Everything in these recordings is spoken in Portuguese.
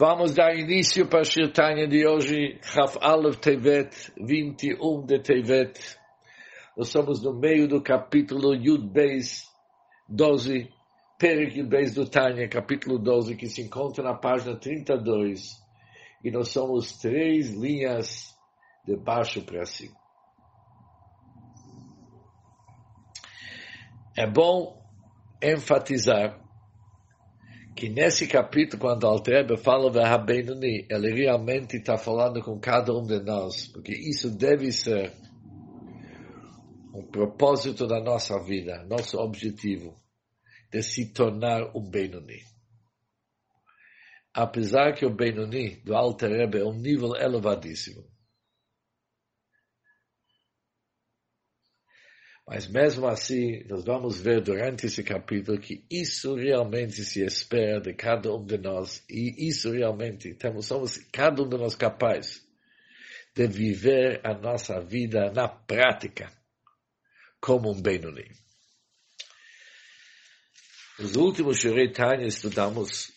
Vamos dar início para a Shirtanya de hoje, Chaf Aleph Tevet, 21 de Tevet. Nós somos no meio do capítulo Yud Beis 12, Perik Yud Beis do Tanya, capítulo 12, que se encontra na página 32. E nós somos três linhas de baixo para cima. É bom enfatizar que nesse capítulo, quando Altrebe fala da Rabbeinu-Ni, ele realmente está falando com cada um de nós, porque isso deve ser um propósito da nossa vida, nosso objetivo, de se tornar um Benoni. Apesar que o Benoni do Alter Rebbe é um nível elevadíssimo, Mas mesmo assim, nós vamos ver durante esse capítulo que isso realmente se espera de cada um de nós. E isso realmente, temos, somos cada um de nós capaz de viver a nossa vida na prática como um Benoni. Nos últimos Shurei Tanya estudamos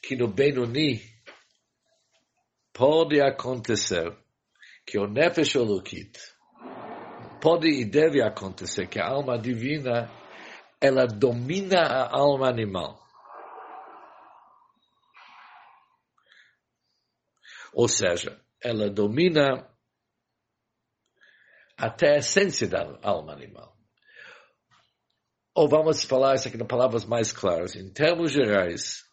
que no Benoni pode acontecer que o Nefesh Olukit pode e deve acontecer que a alma divina ela domina a alma animal. Ou seja, ela domina até a essência da alma animal. Ou vamos falar isso aqui em palavras mais claras. Em termos gerais,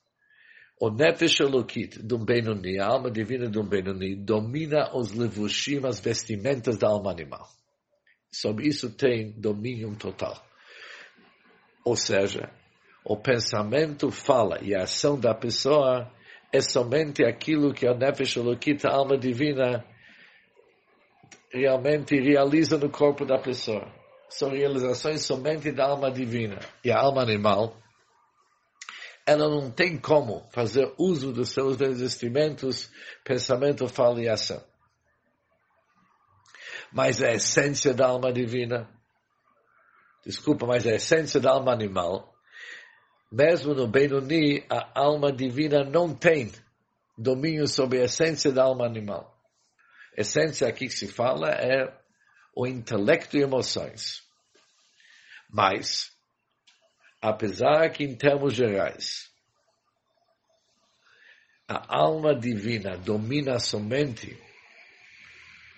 o Nefesh Elokit de um Benoni, a alma divina de um Benoni, domina os levushim, as vestimentas da alma animal. Sobre isso tem domínio total. Ou seja, o pensamento fala e a ação da pessoa é somente aquilo que a Nefesh Elokit, a alma divina, realmente realiza no corpo da pessoa. São realizações somente da alma divina. E a alma animal ela não tem como fazer uso dos seus investimentos, pensamento, fala e ação. Mas a essência da alma divina, desculpa, mas a essência da alma animal, mesmo no Benoni, a alma divina não tem domínio sobre a essência da alma animal. A essência aqui que se fala é o intelecto e emoções. Mas, apesar que em termos gerais, a alma divina domina somente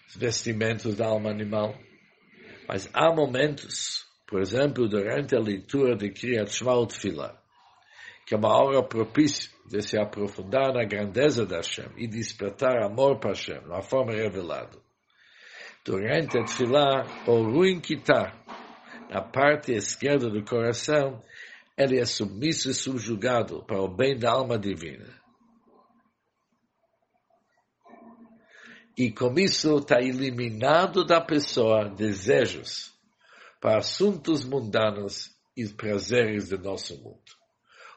os vestimentos da alma animal, mas há momentos, por exemplo, durante a leitura de Kriyat Shema Tfilah, que é uma hora propícia de se aprofundar na grandeza da Hashem e despertar amor para Hashem, na forma revelada. Durante a Tfilah, o ruim que está na parte esquerda do coração ele é submisso e subjugado para o bem da alma divina. E com isso está eliminado da pessoa desejos para assuntos mundanos e prazeres do nosso mundo.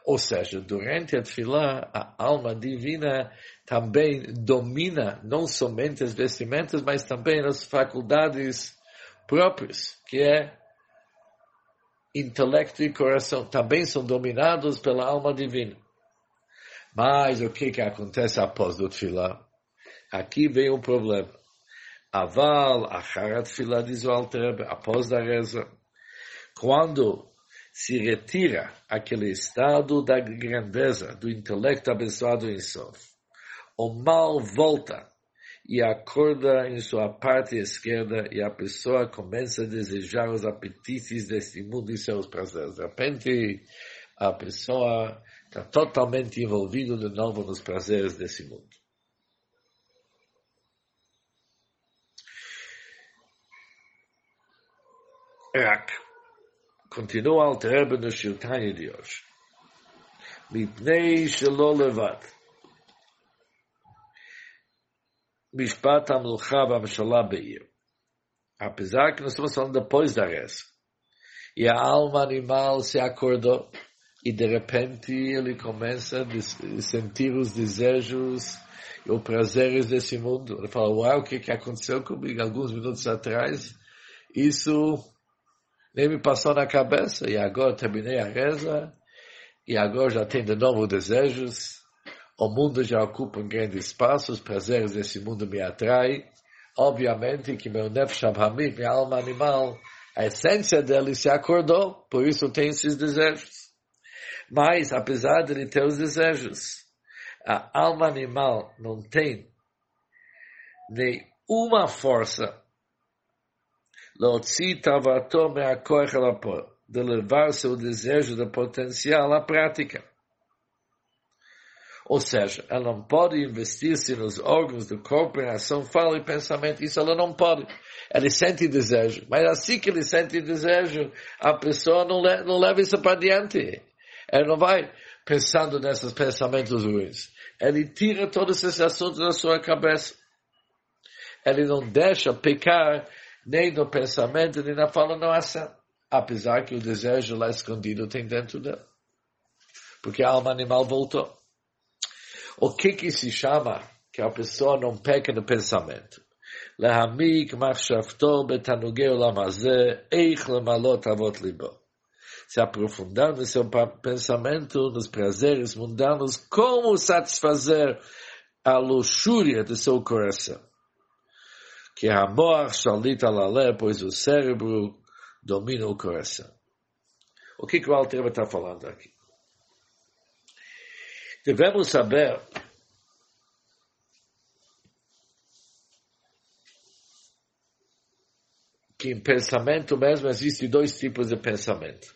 Ou seja, durante a tefilá, a alma divina também domina não somente as vestimentas, mas também as faculdades próprias, que é intelecto e coração também são dominados pela alma divina. Mas o que que acontece após o tefilá? Aqui vem um problema. Aval, acharat tefilá, diz o Alter, após a reza, quando se retira aquele estado da grandeza, do intelecto abençoado em Sof, o mal volta e acorda em sua parte esquerda e a pessoa começa a desejar os apetites deste mundo e seus prazeres. De repente, a pessoa está totalmente envolvida de novo nos prazeres desse mundo. Rak. Continua a alterar no Shiltani de hoje. Mipnei shelo levat. Mishpat HaMelcha VaMashallah Beir. Apesar que nós estamos falando depois da reza. E a alma animal se acordou e de repente ele começa a sentir os desejos e os prazeres desse mundo. Ele fala, uau, o que, que aconteceu comigo alguns minutos atrás? Isso nem me passou na cabeça e agora terminei a reza e agora já tem de novo desejos, o mundo já ocupa um grande espaço, os prazeres desse mundo me atraem, obviamente que meu nefesh abhamim, minha alma animal, a essência dele se acordou, por isso tem esses desejos. Mas, apesar de ter os desejos, a alma animal não tem nenhuma força de levar seu desejo de potencial à prática. Ou seja, ela não pode investir-se nos órgãos do corpo em ação, fala e pensamento. Isso ela não pode. Ele sente desejo. Mas assim que ele sente desejo, a pessoa não, le não leva isso para diante. Ele não vai pensando nesses pensamentos ruins. Ele tira todos esses assuntos da sua cabeça. Ele não deixa pecar nem no pensamento, nem na fala, não ação. Apesar que o desejo lá escondido tem dentro dela. Porque a alma animal voltou. O que que se chama que a pessoa não peca no pensamento? להעמיק מחשבתו בתענוגי עולם הזה, איך למלות אבות ליבו. Se aprofundar no seu pensamento, nos prazeres mundanos, como satisfazer a luxúria do seu coração. Que a amor shalita lalé, pois o cérebro domina o coração. O que, que o Alter está falando aqui? Devemos saber que em pensamento mesmo existe dois tipos de pensamento.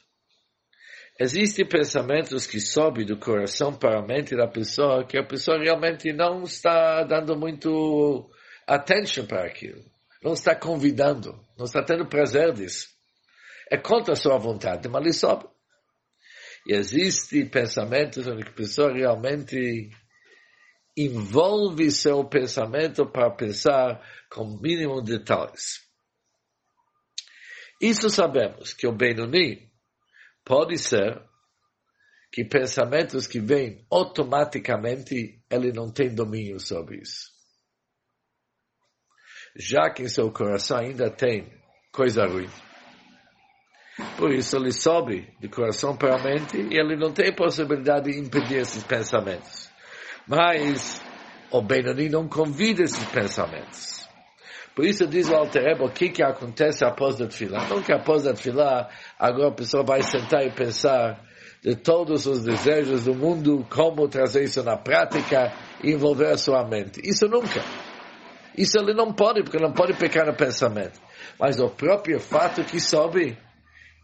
Existem pensamentos que sobem do coração para a mente da pessoa que a pessoa realmente não está dando muito atenção para aquilo. Não está convidando, não está tendo prazer disso. É contra a sua vontade, mas ele sobe. E existem pensamentos onde a pessoa realmente envolve seu pensamento para pensar com mínimo detalhes. Isso sabemos que o Benoni pode ser que pensamentos que vêm automaticamente, ele não tem domínio sobre isso. Já que em seu coração ainda tem coisa ruim. Por isso ele sobe de coração para a mente e ele não tem possibilidade de impedir esses pensamentos. Mas o Benoni não convida esses pensamentos. Por isso diz o Altereb o que, que acontece após a Tfilah. Não que após a Tfilah, agora a pessoa vai sentar e pensar de todos os desejos do mundo, como trazer isso na prática e envolver a sua mente. Isso nunca. Isso ele não pode, porque não pode pecar no pensamento. Mas o próprio fato que sobe,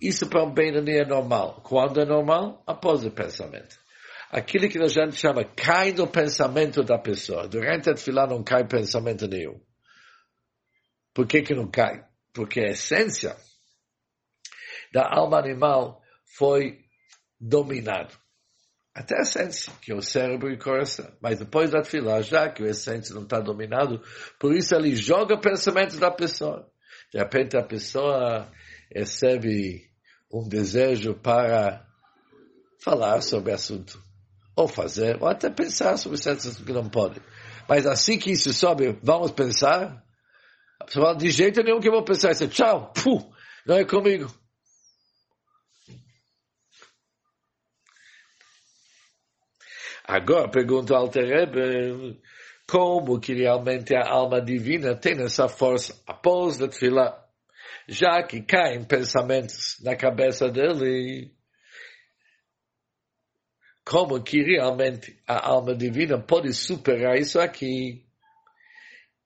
isso para um bem é normal. Quando é normal? Após o pensamento. Aquilo que a gente chama cai no pensamento da pessoa. Durante a Tfilah não cai pensamento nenhum. Por que, que não cai? Porque a essência da alma animal foi dominado. Até a essência, que é o cérebro e o coração. Mas depois da fila, já que a essência não está dominado, por isso ele joga pensamentos da pessoa. De repente a pessoa recebe um desejo para falar sobre o assunto. Ou fazer, ou até pensar sobre certos assuntos que não pode. Mas assim que isso sobe, vamos pensar, você fala, de jeito nenhum que eu vou pensar isso. Tchau, puh, não é comigo. Agora pergunta ao Terebe, como que realmente a alma divina tem essa força após a tefilá? Já que caem pensamentos na cabeça dele, como que realmente a alma divina pode superar isso aqui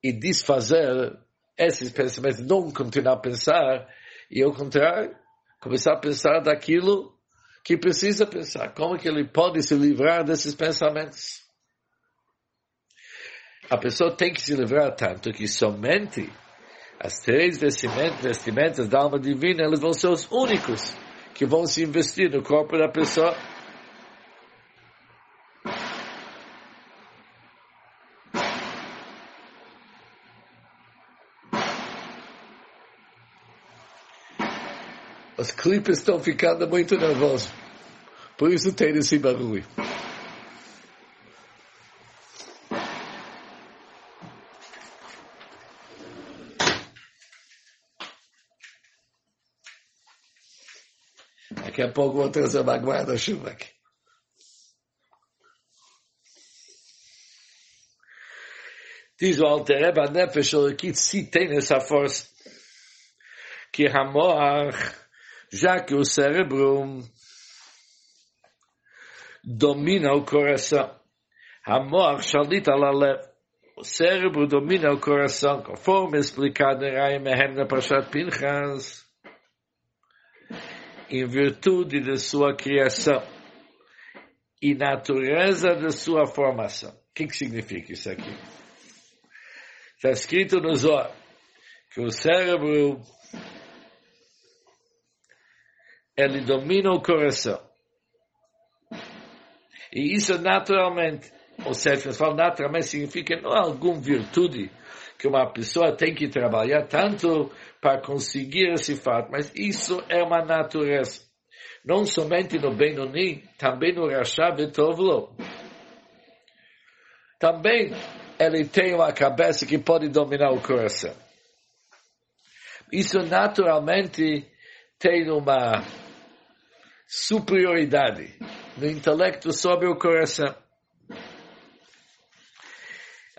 e desfazer esses pensamentos, não continuar a pensar, e ao contrário, começar a pensar daquilo que precisa pensar. Como que ele pode se livrar desses pensamentos? A pessoa tem que se livrar tanto que somente as três vestimentas, vestimentas da alma divina, eles vão ser os únicos que vão se investir no corpo da pessoa Os clipes estão ficando muito nervosos. Por isso tem esse barulho. Daqui a pouco vou trazer uma guarda-chuva aqui. Diz o Altereba, a Nefesh Olekit, se tem essa força, que Hamoach, já que o cérebro domina o coração, Hamoach Shalit Alalev, o cérebro domina o coração, conforme explicado em Raim Ehem na Pashat Pinchas, em virtude de sua criação e natureza de sua formação. O que, que significa isso aqui? Está escrito no Zohar que o cérebro ele domina o coração. E isso naturalmente, ou seja, falo naturalmente significa não alguma virtude que uma pessoa tem que trabalhar tanto para conseguir esse fato, mas isso é uma natureza. Não somente no Benoni, também no Rasha Betovlo. Também ele tem uma cabeça que pode dominar o coração. Isso naturalmente tem uma superioridade no intelecto sobre o coração.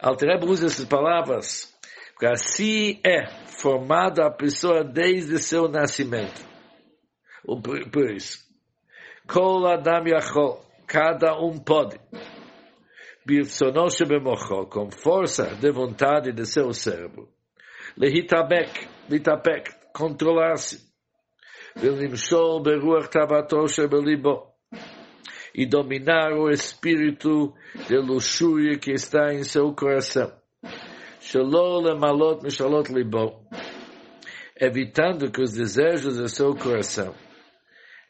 Altereba usa essas palavras, porque assim é formada a pessoa desde seu nascimento. Por isso, Kol Adam Yachol, cada um pode. Com força de vontade de seu cérebro. Lehitabek, litapek, controlar-se. Velimshol Beruach Tavato Shebelibo e dominar o espírito de luxúria que está em seu coração. Evitando que os desejos de seu coração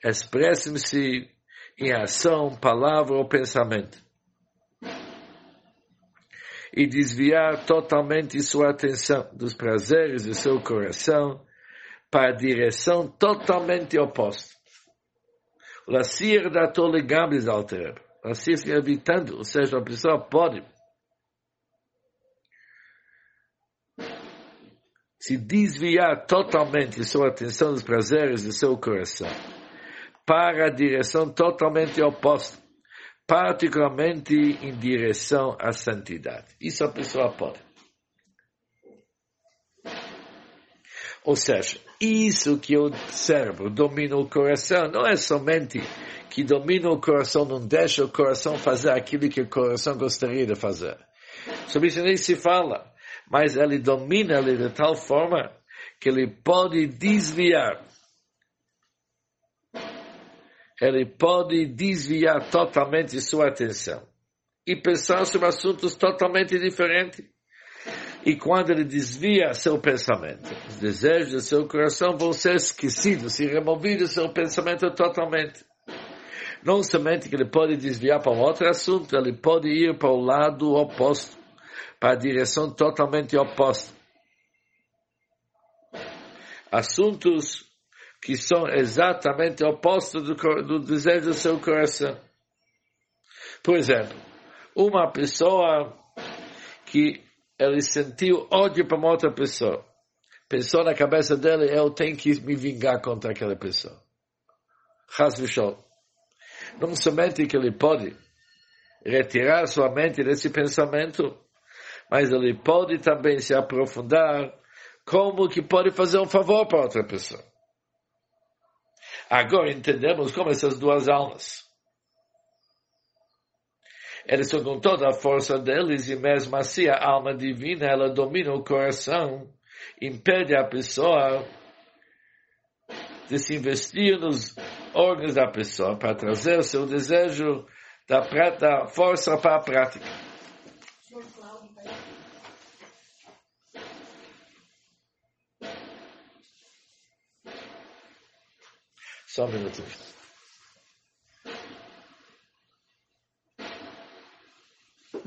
expressem-se em ação, palavra ou pensamento. E desviar totalmente sua atenção dos prazeres de seu coração para a direção totalmente oposta. Lassir da tole gambis alter. Lassir se evitando, ou seja, a pessoa pode se desviar totalmente sua atenção dos prazeres de seu coração para a direção totalmente oposta, particularmente em direção à santidade. Isso a pessoa pode. Ou seja, isso que o cérebro domina o coração não é somente que domina o coração, não deixa o coração fazer aquilo que o coração gostaria de fazer. Sobre isso nem se fala, mas ele domina ele de tal forma que ele pode desviar. Ele pode desviar totalmente sua atenção e pensar sobre assuntos totalmente diferentes. E quando ele desvia seu pensamento, os desejos do seu coração vão ser esquecidos e removidos do seu pensamento totalmente. Não somente que ele pode desviar para um outro assunto, ele pode ir para o lado oposto, para a direção totalmente oposta. Assuntos que são exatamente opostos do, do desejo do seu coração. Por exemplo, uma pessoa que ele sentiu ódio para uma outra pessoa. Pensou na cabeça dele, eu tenho que me vingar contra aquela pessoa. Hasvishol. Não somente que ele pode retirar sua mente desse pensamento, mas ele pode também se aprofundar como que pode fazer um favor para outra pessoa. Agora entendemos como essas duas almas eles estão com toda a força deles e mesmo assim a alma divina, ela domina o coração, impede a pessoa de se investir nos órgãos da pessoa para trazer o seu desejo da, da força para a prática. Só um minuto.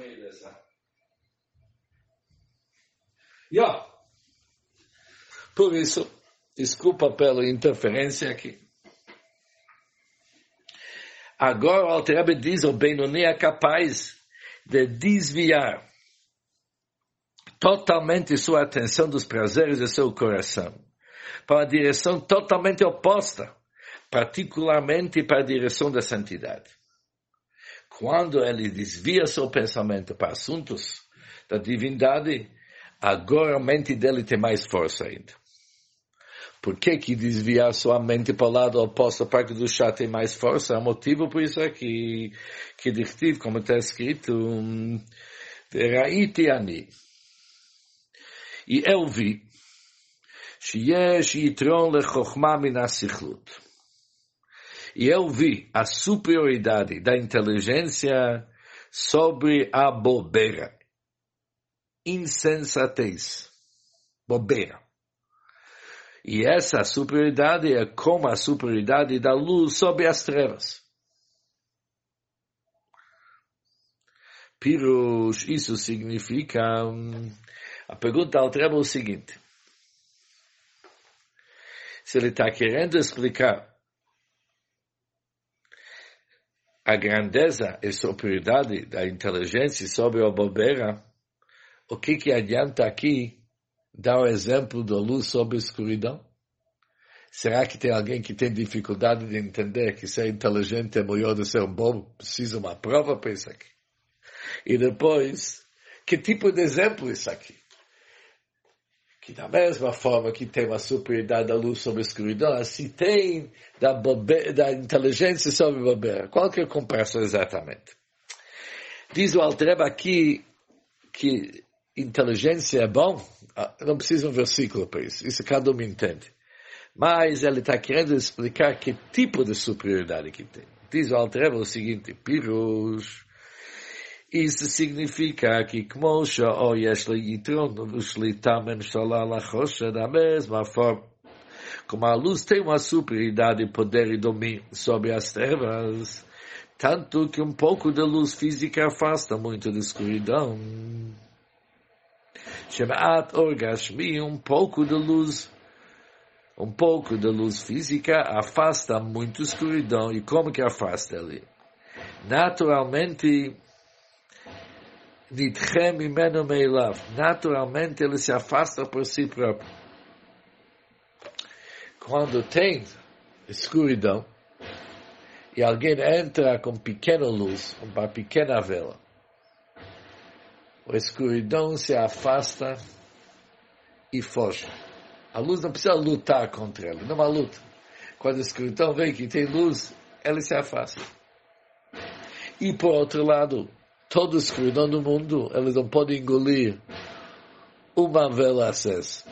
meio dessa. Yeah. Por isso, desculpa pela interferência aqui. Agora o Alter diz, o Benoni é capaz de desviar totalmente sua atenção dos prazeres de seu coração para a direção totalmente oposta, particularmente para a direção da santidade. Quando ele desvia seu pensamento para assuntos da divindade, agora a mente dele tem mais força ainda. Por que que desviar sua mente para o lado oposto, a parte do chá tem mais força? O motivo por isso é que, que dictivo, como está escrito, Raiti ani. E eu vi, שיש יתרון לחוכמה מן הסיכלות. E eu vi a superioridade da inteligência sobre a bobeira. Insensatez. Bobeira. E essa superioridade é como a superioridade da luz sobre as trevas. Pirush, isso significa... A pergunta ao Treba é o seguinte. Se ele está querendo explicar a grandeza e superioridade da inteligência sobre a bobeira, o que que adianta aqui dar o exemplo da luz sobre a escuridão? Será que tem alguém que tem dificuldade de entender que ser inteligente é melhor do que ser um bobo? Precisa uma prova para isso aqui. E depois, que tipo de exemplo é isso aqui? Que da mesma forma que tem uma superioridade da luz sobre a escuridão, assim tem da, bobe, da inteligência sobre a bobeira. Qual que é comparação exatamente? Diz o Altreba aqui que inteligência é bom, ah, não precisa um versículo para isso, isso cada um entende. Mas ele está querendo explicar que tipo de superioridade que tem. Diz o Altreba o seguinte, Pirush, isso significa que como o yesh yitron v'shlita menshala lachosha, da mesma forma, como a luz tem uma superioridade, poder e domínio sobre as trevas, tanto que um pouco de luz física afasta muito da escuridão. Shemaat orgashmi, um pouco de luz, um pouco de luz física afasta muito escuridão. E como que afasta ele? Naturalmente, nitchem imenu meilav. Naturalmente ele se afasta por si próprio. Quando tem escuridão, e alguém entra com pequena luz, uma pequena vela, a escuridão se afasta e foge. A luz não precisa lutar contra ele, não há luta. Quando a escuridão vem que tem luz, ele se afasta. E por outro lado, toda a escuridão do mundo, eles não podem engolir uma vela acesa.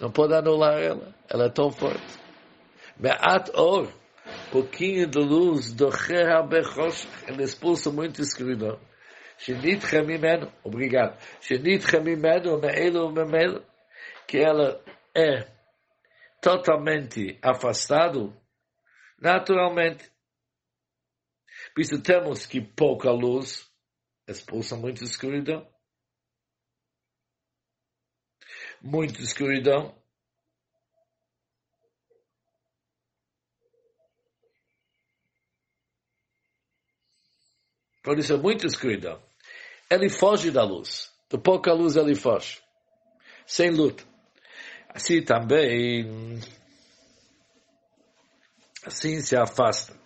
Não pode anular ela. Ela é tão forte. Me'at or, pouquinho de luz, do bechosh, ele expulsa muito escuridão. Shenitchem mimenu, obrigado. Shenitchem mimenu, me'elu me'elu, que ela é totalmente afastado, naturalmente. Por isso temos que pouca luz expulsa muita escuridão. Muita escuridão. Por isso é muita escuridão. Ele foge da luz. De pouca luz ele foge. Sem luta. Assim também, assim se afasta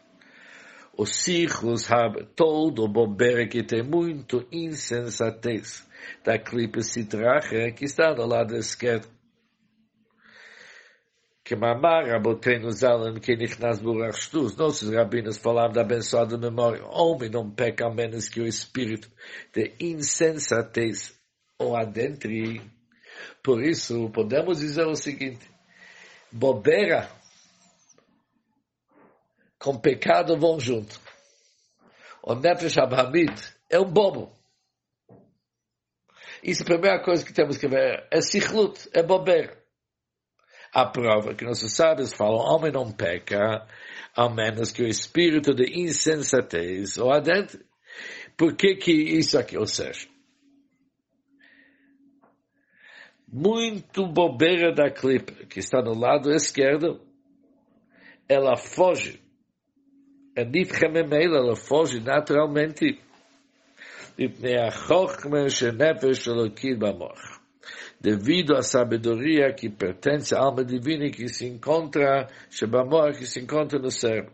o Sichus habe todo bobeira que tem muito insensatez da clipe citrache que está do lado esquerdo. Que mamar rabotenu zalen que nichnas burach. Nossos rabinos falaram da abençoada memória. Homem não peca menos que o espírito de insensatez ou adentre. Por isso, podemos dizer o seguinte. Bobeira com pecado vão junto. O Nefesh Abhamid é um bobo. Isso é a primeira coisa que temos que ver. É sichlut, é bobeira. A prova que nossos sábios falam, homem não peca, a menos que o espírito de insensatez ou adentro. Por que que isso aqui? Ou seja, muito bobeira da clipa, que está no lado esquerdo, ela foge é difícil memeila, ela foge naturalmente. Devido à sabedoria que pertence à alma divina que se encontra, Shebamor, que se encontra no cérebro.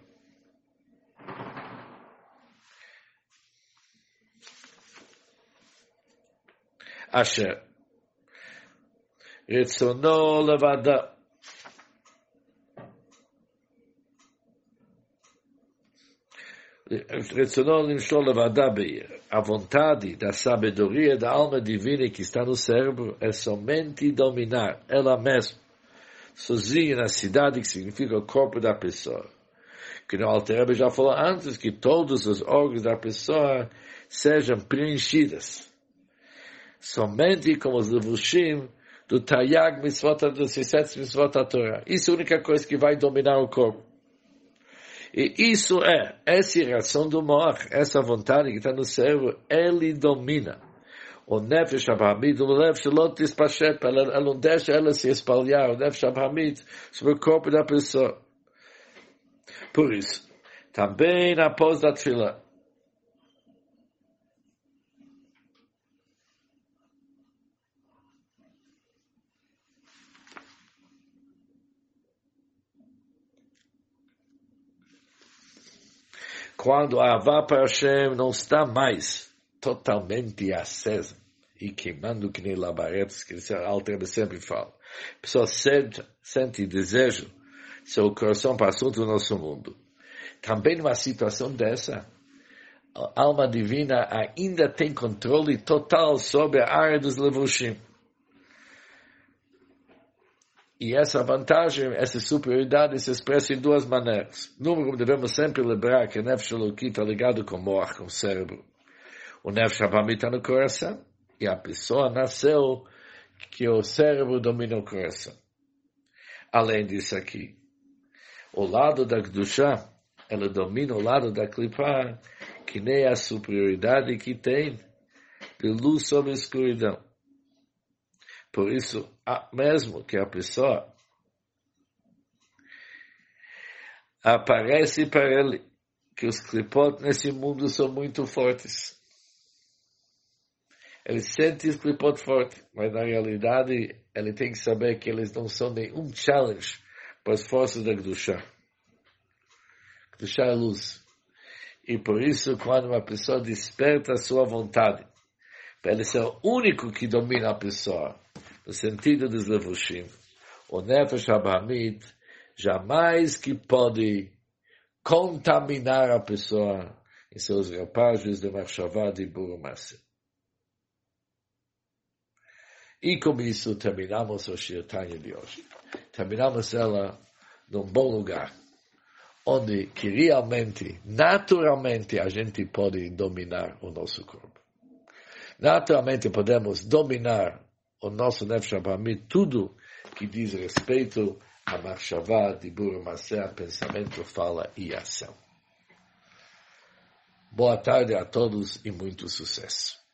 Asher. Retzono levada. É Retsonon Limshol Levadabe, a vontade da sabedoria da alma divina que está no cérebro é somente dominar ela mesma, sozinha na cidade que significa o corpo da pessoa. Que não Alter já falou antes que todos os órgãos da pessoa sejam preenchidos. Somente como os levushim do Tayag Mitzvot dos sete Mitzvot Torah. Isso é a única coisa que vai dominar o corpo. E isso é, essa reação do Moach, essa vontade que está no cérebro, ele domina. O Nefesh Abrahamid, o Lev Shalot Tispashet, ela não deixa ela se espalhar, o Nefesh Abrahamid, sobre o corpo da pessoa. Por isso, também após a Tfilah, quando a Avá para Hashem não está mais totalmente acesa e queimando que nem labaretes, que a Alter sempre fala. A pessoa sente, sente desejo, seu coração para assunto do nosso mundo. Também numa situação dessa, a alma divina ainda tem controle total sobre a área dos levushim. E essa vantagem, essa superioridade se expressa em duas maneiras. Número um, devemos sempre lembrar que o Nefesh Eloki está ligado com o Moach, com o cérebro. O Nefesh Abami está no coração. E a pessoa nasceu que o cérebro domina o coração. Além disso aqui, o lado da Gdusha, ela domina o lado da Klipa, que nem a superioridade que tem de luz sobre escuridão. Por isso, mesmo que a pessoa aparece para ele que os clipot nesse mundo são muito fortes. Ele sente os clipot fortes, mas na realidade ele tem que saber que eles não são nenhum challenge para as forças da Gdusha. Gdusha é luz. E por isso, quando uma pessoa desperta a sua vontade, para ele ser o único que domina a pessoa, no sentido dos levushim, o Nefesh Abrahamit jamais que pode contaminar a pessoa em seus rapazes de Marshavá de Burumase. E com isso terminamos o Shirtanya de hoje. Terminamos ela num bom lugar, onde que realmente, naturalmente, a gente pode dominar o nosso corpo. Naturalmente podemos dominar o nosso Nefesh tudo que diz respeito a Marshavá, Dibur, Masé, pensamento, fala e ação. Boa tarde a todos e muito sucesso.